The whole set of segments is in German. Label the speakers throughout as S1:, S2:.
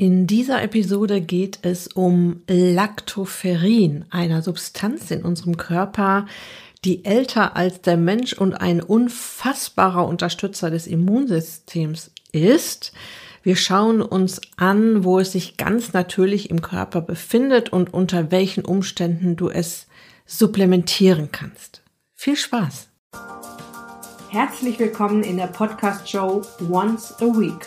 S1: In dieser Episode geht es um Lactoferrin, einer Substanz in unserem Körper, die älter als der Mensch und ein unfassbarer Unterstützer des Immunsystems ist. Wir schauen uns an, wo es sich ganz natürlich im Körper befindet und unter welchen Umständen du es supplementieren kannst. Viel Spaß! Herzlich willkommen in der Podcast-Show Once a Week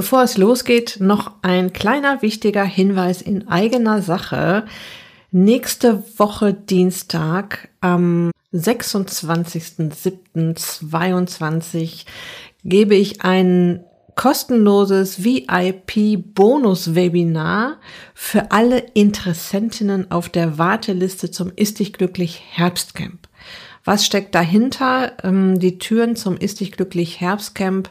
S1: Bevor es losgeht, noch ein kleiner wichtiger Hinweis in eigener Sache. Nächste Woche Dienstag am 26.07.22 gebe ich ein kostenloses VIP-Bonus-Webinar für alle Interessentinnen auf der Warteliste zum Ist dich glücklich Herbstcamp. Was steckt dahinter? Ähm, die Türen zum Ist dich glücklich Herbstcamp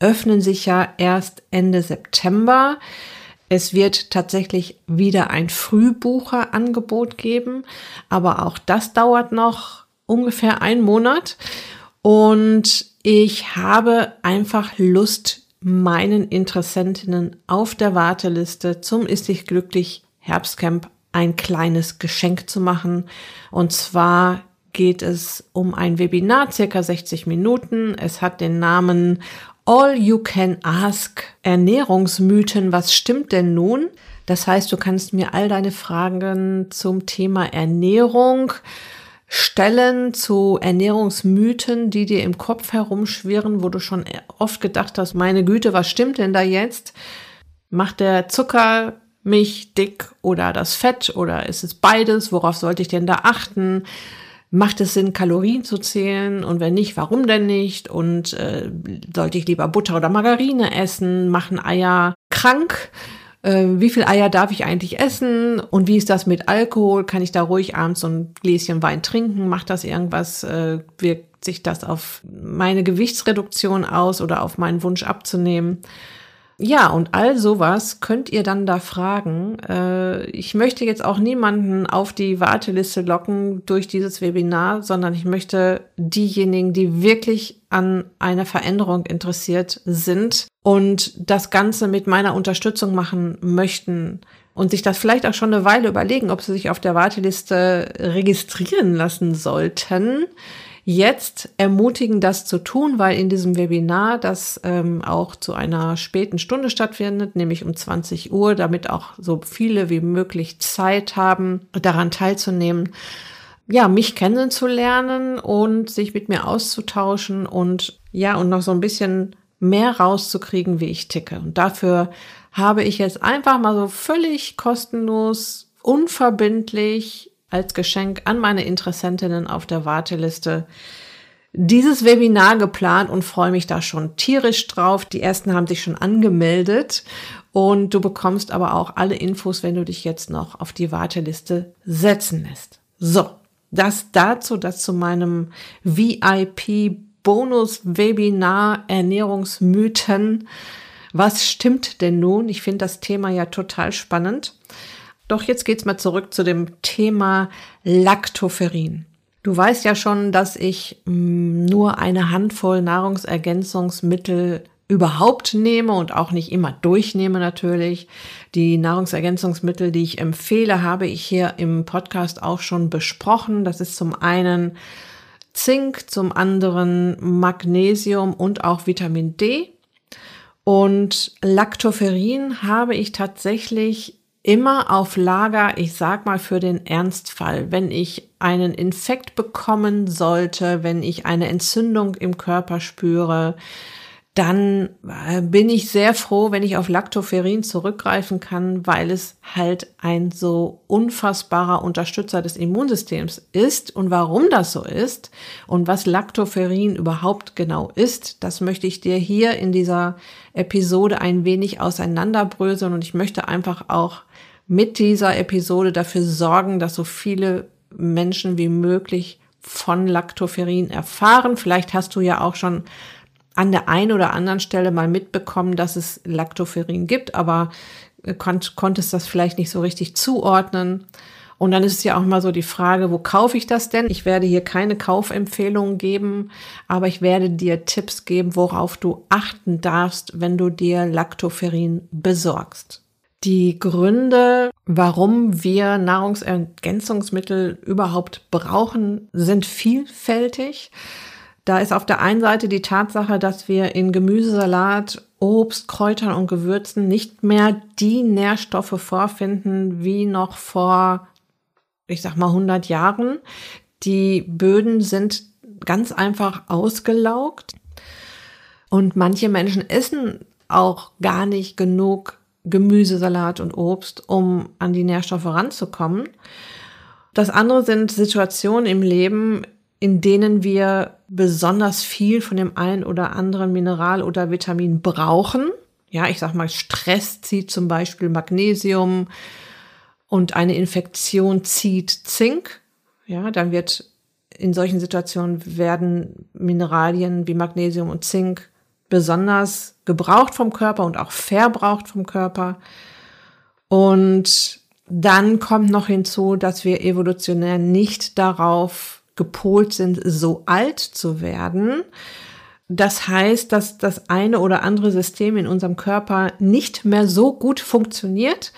S1: öffnen sich ja erst Ende September. Es wird tatsächlich wieder ein Frühbucherangebot geben, aber auch das dauert noch ungefähr einen Monat. Und ich habe einfach Lust, meinen Interessentinnen auf der Warteliste zum Ist dich glücklich Herbstcamp ein kleines Geschenk zu machen. Und zwar geht es um ein Webinar, circa 60 Minuten. Es hat den Namen All You Can Ask Ernährungsmythen. Was stimmt denn nun? Das heißt, du kannst mir all deine Fragen zum Thema Ernährung stellen zu Ernährungsmythen, die dir im Kopf herumschwirren, wo du schon oft gedacht hast, meine Güte, was stimmt denn da jetzt? Macht der Zucker mich dick oder das Fett oder ist es beides? Worauf sollte ich denn da achten? Macht es Sinn, Kalorien zu zählen? Und wenn nicht, warum denn nicht? Und äh, sollte ich lieber Butter oder Margarine essen? Machen Eier krank? Äh, wie viel Eier darf ich eigentlich essen? Und wie ist das mit Alkohol? Kann ich da ruhig abends so ein Gläschen Wein trinken? Macht das irgendwas? Äh, wirkt sich das auf meine Gewichtsreduktion aus oder auf meinen Wunsch abzunehmen? Ja, und all sowas könnt ihr dann da fragen. Äh, ich möchte jetzt auch niemanden auf die Warteliste locken durch dieses Webinar, sondern ich möchte diejenigen, die wirklich an einer Veränderung interessiert sind und das Ganze mit meiner Unterstützung machen möchten und sich das vielleicht auch schon eine Weile überlegen, ob sie sich auf der Warteliste registrieren lassen sollten jetzt ermutigen, das zu tun, weil in diesem Webinar, das ähm, auch zu einer späten Stunde stattfindet, nämlich um 20 Uhr, damit auch so viele wie möglich Zeit haben, daran teilzunehmen, ja, mich kennenzulernen und sich mit mir auszutauschen und ja, und noch so ein bisschen mehr rauszukriegen, wie ich ticke. Und dafür habe ich jetzt einfach mal so völlig kostenlos, unverbindlich als Geschenk an meine Interessentinnen auf der Warteliste dieses Webinar geplant und freue mich da schon tierisch drauf. Die ersten haben sich schon angemeldet und du bekommst aber auch alle Infos, wenn du dich jetzt noch auf die Warteliste setzen lässt. So, das dazu, das zu meinem VIP Bonus Webinar Ernährungsmythen. Was stimmt denn nun? Ich finde das Thema ja total spannend. Doch jetzt geht's mal zurück zu dem Thema Lactoferrin. Du weißt ja schon, dass ich mm, nur eine Handvoll Nahrungsergänzungsmittel überhaupt nehme und auch nicht immer durchnehme natürlich. Die Nahrungsergänzungsmittel, die ich empfehle, habe ich hier im Podcast auch schon besprochen. Das ist zum einen Zink, zum anderen Magnesium und auch Vitamin D. Und Lactoferrin habe ich tatsächlich immer auf Lager, ich sag mal für den Ernstfall, wenn ich einen Infekt bekommen sollte, wenn ich eine Entzündung im Körper spüre, dann äh, bin ich sehr froh, wenn ich auf Lactoferrin zurückgreifen kann, weil es halt ein so unfassbarer Unterstützer des Immunsystems ist. Und warum das so ist und was Lactoferrin überhaupt genau ist, das möchte ich dir hier in dieser Episode ein wenig auseinanderbröseln und ich möchte einfach auch mit dieser Episode dafür sorgen, dass so viele Menschen wie möglich von Lactoferrin erfahren. Vielleicht hast du ja auch schon an der einen oder anderen Stelle mal mitbekommen, dass es Lactoferrin gibt, aber konnt, konntest das vielleicht nicht so richtig zuordnen. Und dann ist es ja auch mal so die Frage, wo kaufe ich das denn? Ich werde hier keine Kaufempfehlungen geben, aber ich werde dir Tipps geben, worauf du achten darfst, wenn du dir Lactoferrin besorgst. Die Gründe, warum wir Nahrungsergänzungsmittel überhaupt brauchen, sind vielfältig. Da ist auf der einen Seite die Tatsache, dass wir in Gemüsesalat, Obst, Kräutern und Gewürzen nicht mehr die Nährstoffe vorfinden wie noch vor, ich sag mal, 100 Jahren. Die Böden sind ganz einfach ausgelaugt und manche Menschen essen auch gar nicht genug Gemüsesalat und Obst, um an die Nährstoffe ranzukommen. Das andere sind Situationen im Leben, in denen wir besonders viel von dem einen oder anderen Mineral oder Vitamin brauchen. Ja, ich sag mal, Stress zieht zum Beispiel Magnesium und eine Infektion zieht Zink. Ja, dann wird in solchen Situationen werden Mineralien wie Magnesium und Zink besonders gebraucht vom Körper und auch verbraucht vom Körper. Und dann kommt noch hinzu, dass wir evolutionär nicht darauf gepolt sind, so alt zu werden. Das heißt, dass das eine oder andere System in unserem Körper nicht mehr so gut funktioniert,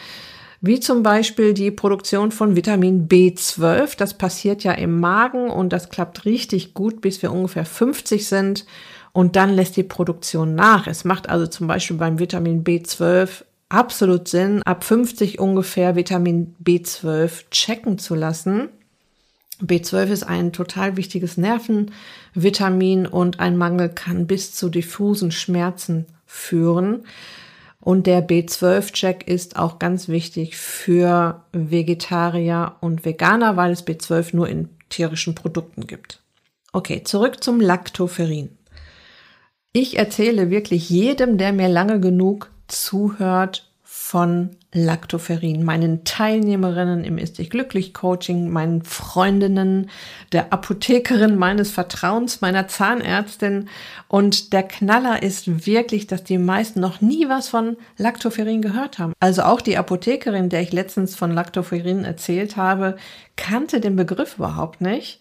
S1: wie zum Beispiel die Produktion von Vitamin B12. Das passiert ja im Magen und das klappt richtig gut, bis wir ungefähr 50 sind und dann lässt die Produktion nach. Es macht also zum Beispiel beim Vitamin B12 absolut Sinn, ab 50 ungefähr Vitamin B12 checken zu lassen. B12 ist ein total wichtiges Nervenvitamin und ein Mangel kann bis zu diffusen Schmerzen führen. Und der B12-Check ist auch ganz wichtig für Vegetarier und Veganer, weil es B12 nur in tierischen Produkten gibt. Okay, zurück zum Lactoferrin. Ich erzähle wirklich jedem, der mir lange genug zuhört, von Lactoferrin, meinen Teilnehmerinnen im Ist dich glücklich Coaching, meinen Freundinnen, der Apothekerin meines Vertrauens, meiner Zahnärztin. Und der Knaller ist wirklich, dass die meisten noch nie was von Lactoferrin gehört haben. Also auch die Apothekerin, der ich letztens von Lactoferrin erzählt habe, kannte den Begriff überhaupt nicht.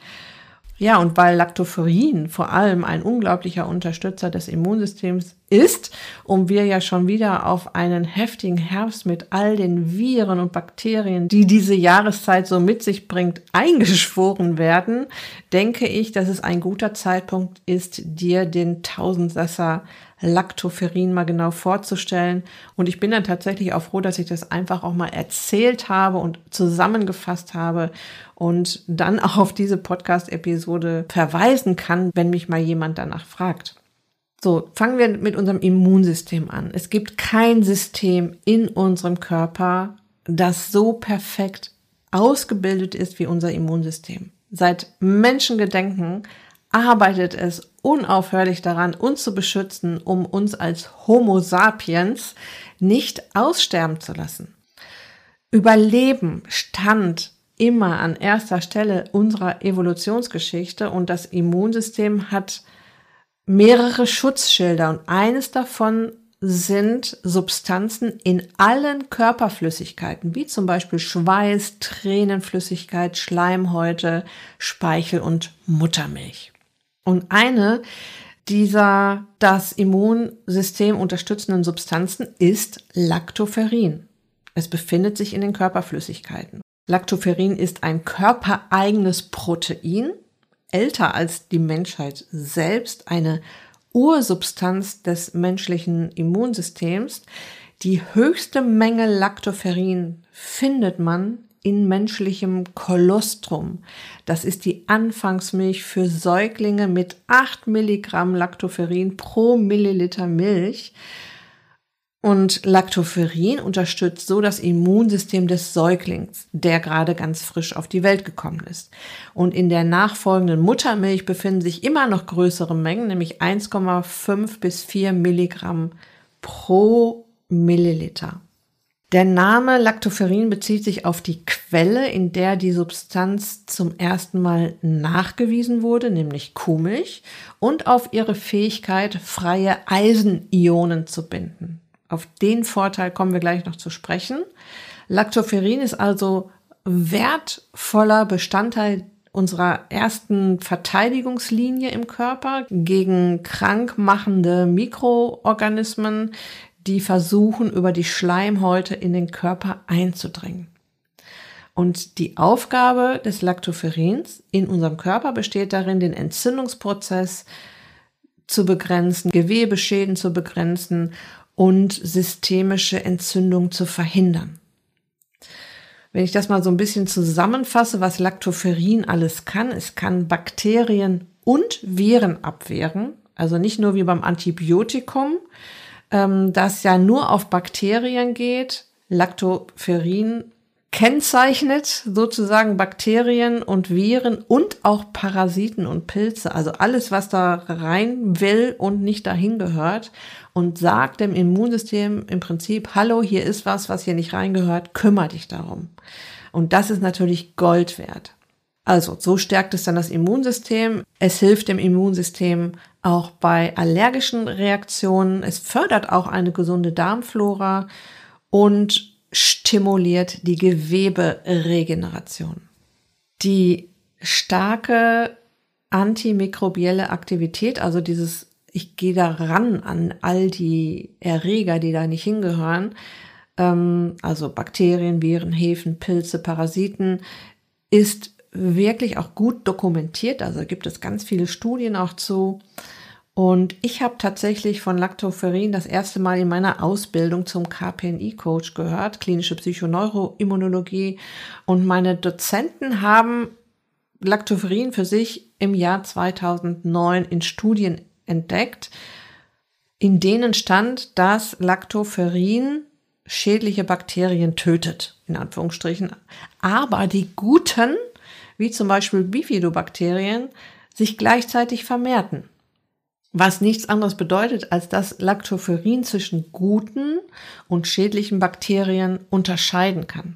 S1: Ja, und weil Lactoferrin vor allem ein unglaublicher Unterstützer des Immunsystems ist und wir ja schon wieder auf einen heftigen Herbst mit all den Viren und Bakterien, die diese Jahreszeit so mit sich bringt, eingeschworen werden, denke ich, dass es ein guter Zeitpunkt ist, dir den Tausendsasser Lactoferrin mal genau vorzustellen. Und ich bin dann tatsächlich auch froh, dass ich das einfach auch mal erzählt habe und zusammengefasst habe und dann auch auf diese Podcast-Episode verweisen kann, wenn mich mal jemand danach fragt. So, fangen wir mit unserem Immunsystem an. Es gibt kein System in unserem Körper, das so perfekt ausgebildet ist wie unser Immunsystem. Seit Menschengedenken arbeitet es unaufhörlich daran, uns zu beschützen, um uns als Homo sapiens nicht aussterben zu lassen. Überleben stand immer an erster Stelle unserer Evolutionsgeschichte und das Immunsystem hat mehrere Schutzschilder und eines davon sind Substanzen in allen Körperflüssigkeiten, wie zum Beispiel Schweiß, Tränenflüssigkeit, Schleimhäute, Speichel und Muttermilch. Und eine dieser das Immunsystem unterstützenden Substanzen ist Lactoferrin. Es befindet sich in den Körperflüssigkeiten. Lactoferrin ist ein körpereigenes Protein, älter als die Menschheit selbst, eine Ursubstanz des menschlichen Immunsystems. Die höchste Menge Lactoferrin findet man in menschlichem Kolostrum. Das ist die Anfangsmilch für Säuglinge mit 8 Milligramm Lactoferrin pro Milliliter Milch. Und Lactoferrin unterstützt so das Immunsystem des Säuglings, der gerade ganz frisch auf die Welt gekommen ist. Und in der nachfolgenden Muttermilch befinden sich immer noch größere Mengen, nämlich 1,5 bis 4 Milligramm pro Milliliter. Der Name Lactoferrin bezieht sich auf die Quelle, in der die Substanz zum ersten Mal nachgewiesen wurde, nämlich Kuhmilch, und auf ihre Fähigkeit, freie Eisenionen zu binden. Auf den Vorteil kommen wir gleich noch zu sprechen. Lactoferrin ist also wertvoller Bestandteil unserer ersten Verteidigungslinie im Körper gegen krankmachende Mikroorganismen, die versuchen, über die Schleimhäute in den Körper einzudringen. Und die Aufgabe des Lactoferrins in unserem Körper besteht darin, den Entzündungsprozess zu begrenzen, Gewebeschäden zu begrenzen und systemische Entzündung zu verhindern. Wenn ich das mal so ein bisschen zusammenfasse, was Lactoferrin alles kann, es kann Bakterien und Viren abwehren, also nicht nur wie beim Antibiotikum, ähm, das ja nur auf Bakterien geht. Lactoferrin kennzeichnet sozusagen Bakterien und Viren und auch Parasiten und Pilze, also alles, was da rein will und nicht dahin gehört und sagt dem Immunsystem im Prinzip, hallo, hier ist was, was hier nicht reingehört, kümmere dich darum. Und das ist natürlich Gold wert. Also, so stärkt es dann das Immunsystem. Es hilft dem Immunsystem auch bei allergischen Reaktionen. Es fördert auch eine gesunde Darmflora und stimuliert die Geweberegeneration. Die starke antimikrobielle Aktivität, also dieses, ich gehe da ran an all die Erreger, die da nicht hingehören, ähm, also Bakterien, Viren, Hefen, Pilze, Parasiten, ist wirklich auch gut dokumentiert. Also gibt es ganz viele Studien auch zu. Und ich habe tatsächlich von Lactoferrin das erste Mal in meiner Ausbildung zum KPNI-Coach gehört, klinische Psychoneuroimmunologie. Und meine Dozenten haben Lactoferrin für sich im Jahr 2009 in Studien entdeckt, in denen stand, dass Lactoferrin schädliche Bakterien tötet, in Anführungsstrichen, aber die guten wie zum Beispiel Bifidobakterien, sich gleichzeitig vermehrten. Was nichts anderes bedeutet, als dass Lactoferrin zwischen guten und schädlichen Bakterien unterscheiden kann.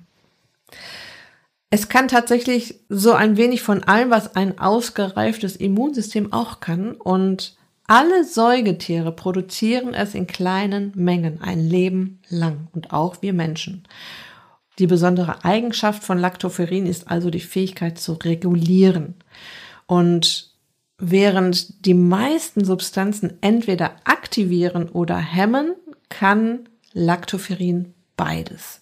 S1: Es kann tatsächlich so ein wenig von allem, was ein ausgereiftes Immunsystem auch kann. Und alle Säugetiere produzieren es in kleinen Mengen ein Leben lang und auch wir Menschen. Die besondere Eigenschaft von Lactoferrin ist also die Fähigkeit zu regulieren. Und während die meisten Substanzen entweder aktivieren oder hemmen, kann Lactoferrin beides.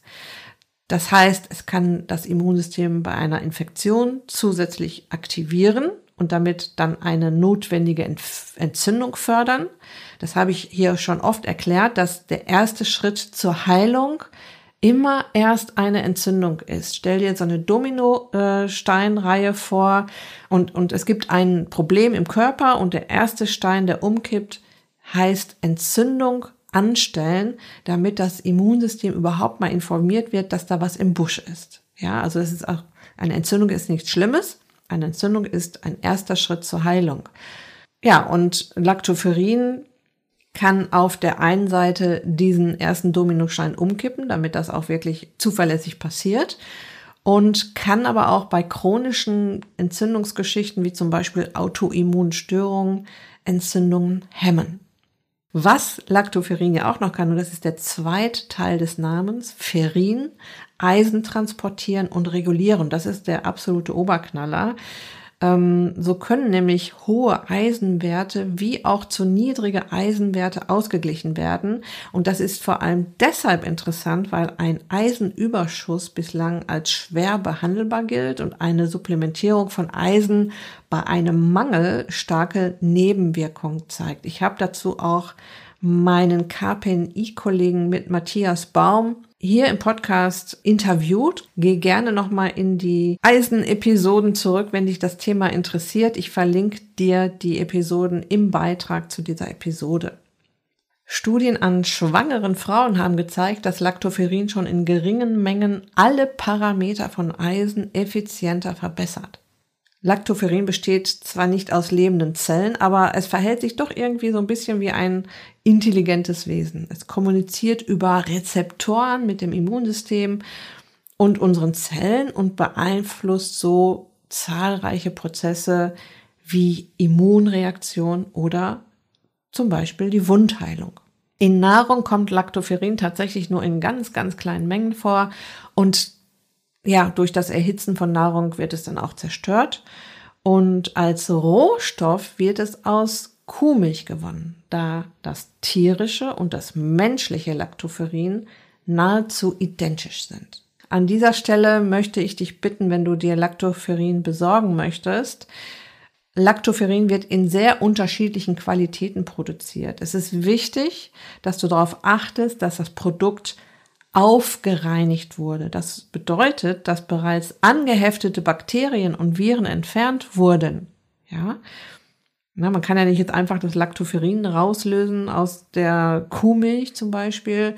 S1: Das heißt, es kann das Immunsystem bei einer Infektion zusätzlich aktivieren und damit dann eine notwendige Entzündung fördern. Das habe ich hier schon oft erklärt, dass der erste Schritt zur Heilung immer erst eine Entzündung ist. Stell dir so eine Dominosteinreihe vor und, und es gibt ein Problem im Körper und der erste Stein, der umkippt, heißt Entzündung anstellen, damit das Immunsystem überhaupt mal informiert wird, dass da was im Busch ist. Ja, also es ist auch, eine Entzündung ist nichts Schlimmes. Eine Entzündung ist ein erster Schritt zur Heilung. Ja, und Lactoferrin kann auf der einen Seite diesen ersten Dominostein umkippen, damit das auch wirklich zuverlässig passiert und kann aber auch bei chronischen Entzündungsgeschichten wie zum Beispiel Autoimmunstörungen Entzündungen hemmen. Was Lactoferrin ja auch noch kann, und das ist der zweite Teil des Namens, Ferrin, Eisen transportieren und regulieren. Das ist der absolute Oberknaller. Ähm, so können nämlich hohe Eisenwerte wie auch zu niedrige Eisenwerte ausgeglichen werden. Und das ist vor allem deshalb interessant, weil ein Eisenüberschuss bislang als schwer behandelbar gilt und eine Supplementierung von Eisen bei einem Mangel starke Nebenwirkungen zeigt. Ich habe dazu auch meinen KPNI-Kollegen mit Matthias Baum hier im Podcast interviewt. Geh gerne nochmal in die Eisen-Episoden zurück, wenn dich das Thema interessiert. Ich verlinke dir die Episoden im Beitrag zu dieser Episode. Studien an schwangeren Frauen haben gezeigt, dass Lactoferrin schon in geringen Mengen alle Parameter von Eisen effizienter verbessert. Lactoferrin besteht zwar nicht aus lebenden Zellen, aber es verhält sich doch irgendwie so ein bisschen wie ein intelligentes Wesen. Es kommuniziert über Rezeptoren mit dem Immunsystem und unseren Zellen und beeinflusst so zahlreiche Prozesse wie Immunreaktion oder zum Beispiel die Wundheilung. In Nahrung kommt Lactoferrin tatsächlich nur in ganz, ganz kleinen Mengen vor und ja, durch das Erhitzen von Nahrung wird es dann auch zerstört. Und als Rohstoff wird es aus Kuhmilch gewonnen, da das tierische und das menschliche Lactoferrin nahezu identisch sind. An dieser Stelle möchte ich dich bitten, wenn du dir Lactoferrin besorgen möchtest, Lactoferrin wird in sehr unterschiedlichen Qualitäten produziert. Es ist wichtig, dass du darauf achtest, dass das Produkt aufgereinigt wurde. Das bedeutet, dass bereits angeheftete Bakterien und Viren entfernt wurden. Ja. Na, man kann ja nicht jetzt einfach das Lactoferrin rauslösen aus der Kuhmilch zum Beispiel.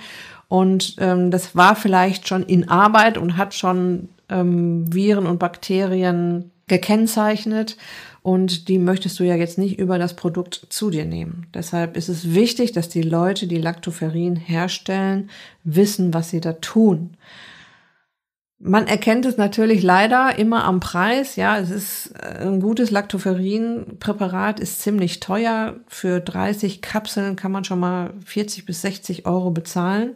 S1: Und ähm, das war vielleicht schon in Arbeit und hat schon ähm, Viren und Bakterien gekennzeichnet und die möchtest du ja jetzt nicht über das Produkt zu dir nehmen. Deshalb ist es wichtig, dass die Leute, die Lactoferrin herstellen, wissen, was sie da tun. Man erkennt es natürlich leider immer am Preis. Ja, es ist äh, ein gutes Lactoferrin-Präparat ist ziemlich teuer. Für 30 Kapseln kann man schon mal 40 bis 60 Euro bezahlen.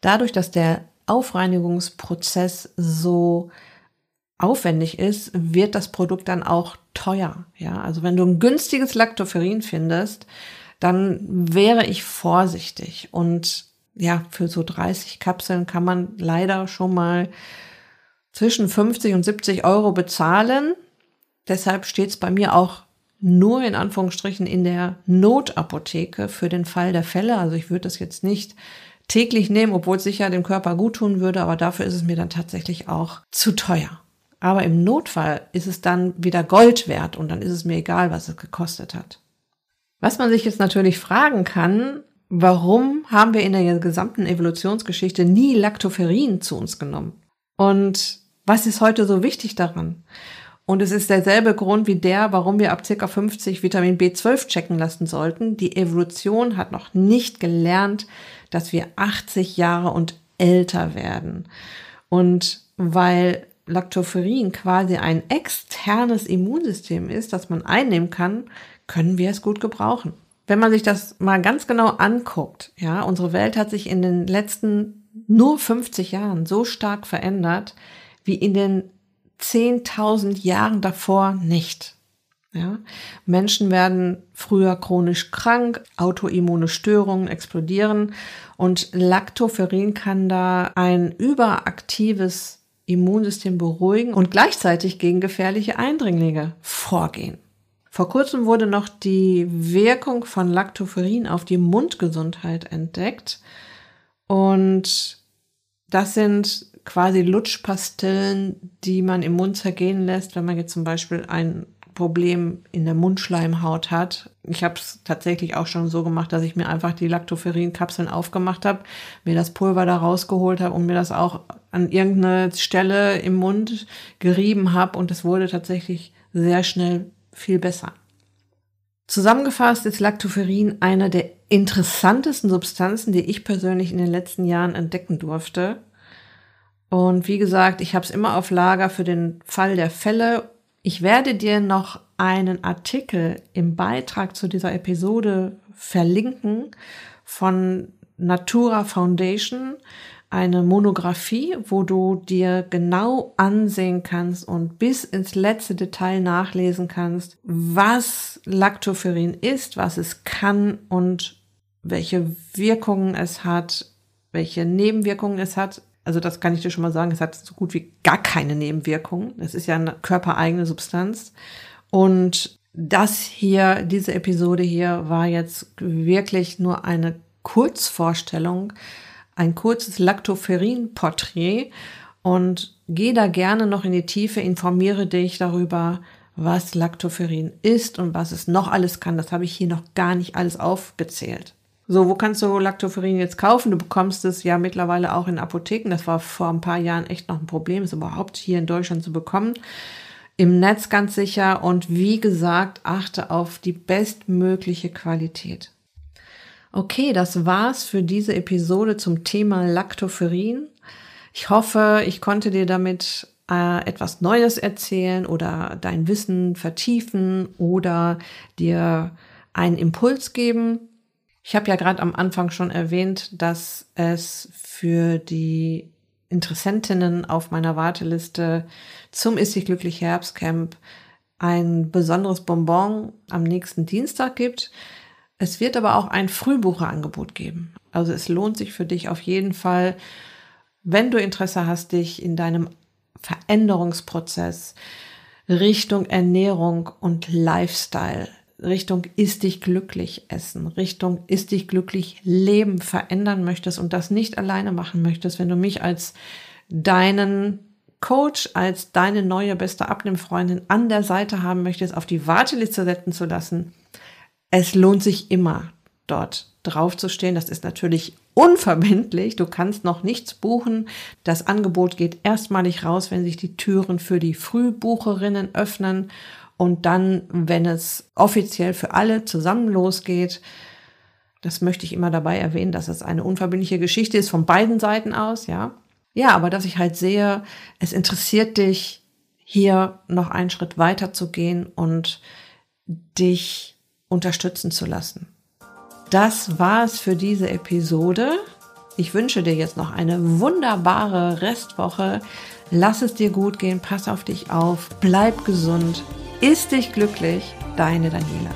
S1: Dadurch, dass der Aufreinigungsprozess so aufwendig ist, wird das Produkt dann auch teuer. Ja, also wenn du ein günstiges Lactoferrin findest, dann wäre ich vorsichtig. Und ja, für so 30 Kapseln kann man leider schon mal zwischen 50 und 70 Euro bezahlen. Deshalb steht es bei mir auch nur in Anführungsstrichen in der Notapotheke für den Fall der Fälle. Also ich würde das jetzt nicht täglich nehmen, obwohl es sicher dem Körper gut tun würde, aber dafür ist es mir dann tatsächlich auch zu teuer. Aber im Notfall ist es dann wieder Gold wert und dann ist es mir egal, was es gekostet hat. Was man sich jetzt natürlich fragen kann, warum haben wir in der gesamten Evolutionsgeschichte nie Lactoferrin zu uns genommen? Und was ist heute so wichtig daran? Und es ist derselbe Grund wie der, warum wir ab ca. 50 Vitamin B12 checken lassen sollten. Die Evolution hat noch nicht gelernt, dass wir 80 Jahre und älter werden. Und weil Lactoferrin quasi ein externes Immunsystem ist, das man einnehmen kann, können wir es gut gebrauchen. Wenn man sich das mal ganz genau anguckt, ja, unsere Welt hat sich in den letzten nur 50 Jahren so stark verändert wie in den 10.000 Jahren davor nicht. Ja, Menschen werden früher chronisch krank, autoimmune Störungen explodieren und Lactoferrin kann da ein überaktives Immunsystem beruhigen und gleichzeitig gegen gefährliche Eindringlinge vorgehen. Vor kurzem wurde noch die Wirkung von Lactoferrin auf die Mundgesundheit entdeckt. Und das sind quasi Lutschpastillen, die man im Mund zergehen lässt, wenn man jetzt zum Beispiel ein Problem in der Mundschleimhaut hat. Ich habe es tatsächlich auch schon so gemacht, dass ich mir einfach die Lactoferrin-Kapseln aufgemacht habe, mir das Pulver da rausgeholt habe und mir das auch an irgendeine Stelle im Mund gerieben habe und es wurde tatsächlich sehr schnell viel besser. Zusammengefasst ist Lactoferrin eine der interessantesten Substanzen, die ich persönlich in den letzten Jahren entdecken durfte. Und wie gesagt, ich habe es immer auf Lager für den Fall der Fälle ich werde dir noch einen Artikel im Beitrag zu dieser Episode verlinken von Natura Foundation, eine Monographie, wo du dir genau ansehen kannst und bis ins letzte Detail nachlesen kannst, was Lactoferrin ist, was es kann und welche Wirkungen es hat, welche Nebenwirkungen es hat. Also das kann ich dir schon mal sagen, es hat so gut wie gar keine Nebenwirkungen. Es ist ja eine körpereigene Substanz. Und das hier, diese Episode hier war jetzt wirklich nur eine Kurzvorstellung, ein kurzes Lactoferrin-Porträt und geh da gerne noch in die Tiefe, informiere dich darüber, was Lactoferrin ist und was es noch alles kann. Das habe ich hier noch gar nicht alles aufgezählt. So, wo kannst du Lactoferrin jetzt kaufen? Du bekommst es ja mittlerweile auch in Apotheken. Das war vor ein paar Jahren echt noch ein Problem, es überhaupt hier in Deutschland zu bekommen. im Netz ganz sicher und wie gesagt, achte auf die bestmögliche Qualität. Okay, das war's für diese Episode zum Thema Lactoferrin. Ich hoffe, ich konnte dir damit äh, etwas Neues erzählen oder dein Wissen vertiefen oder dir einen Impuls geben. Ich habe ja gerade am Anfang schon erwähnt, dass es für die Interessentinnen auf meiner Warteliste zum Ist sich glücklich Herbstcamp ein besonderes Bonbon am nächsten Dienstag gibt. Es wird aber auch ein Frühbucherangebot geben. Also es lohnt sich für dich auf jeden Fall, wenn du Interesse hast, dich in deinem Veränderungsprozess Richtung Ernährung und Lifestyle, Richtung ist dich glücklich essen, Richtung ist dich glücklich leben verändern möchtest und das nicht alleine machen möchtest, wenn du mich als deinen Coach, als deine neue beste Abnehmfreundin an der Seite haben möchtest, auf die Warteliste setzen zu lassen, es lohnt sich immer, dort drauf zu stehen. Das ist natürlich unverbindlich. Du kannst noch nichts buchen. Das Angebot geht erstmalig raus, wenn sich die Türen für die Frühbucherinnen öffnen und dann, wenn es offiziell für alle zusammen losgeht. Das möchte ich immer dabei erwähnen, dass es eine unverbindliche Geschichte ist von beiden Seiten aus, ja. Ja, aber dass ich halt sehe, es interessiert dich, hier noch einen Schritt weiter zu gehen und dich unterstützen zu lassen. Das war es für diese Episode. Ich wünsche dir jetzt noch eine wunderbare Restwoche. Lass es dir gut gehen, pass auf dich auf, bleib gesund, ist dich glücklich, deine Daniela.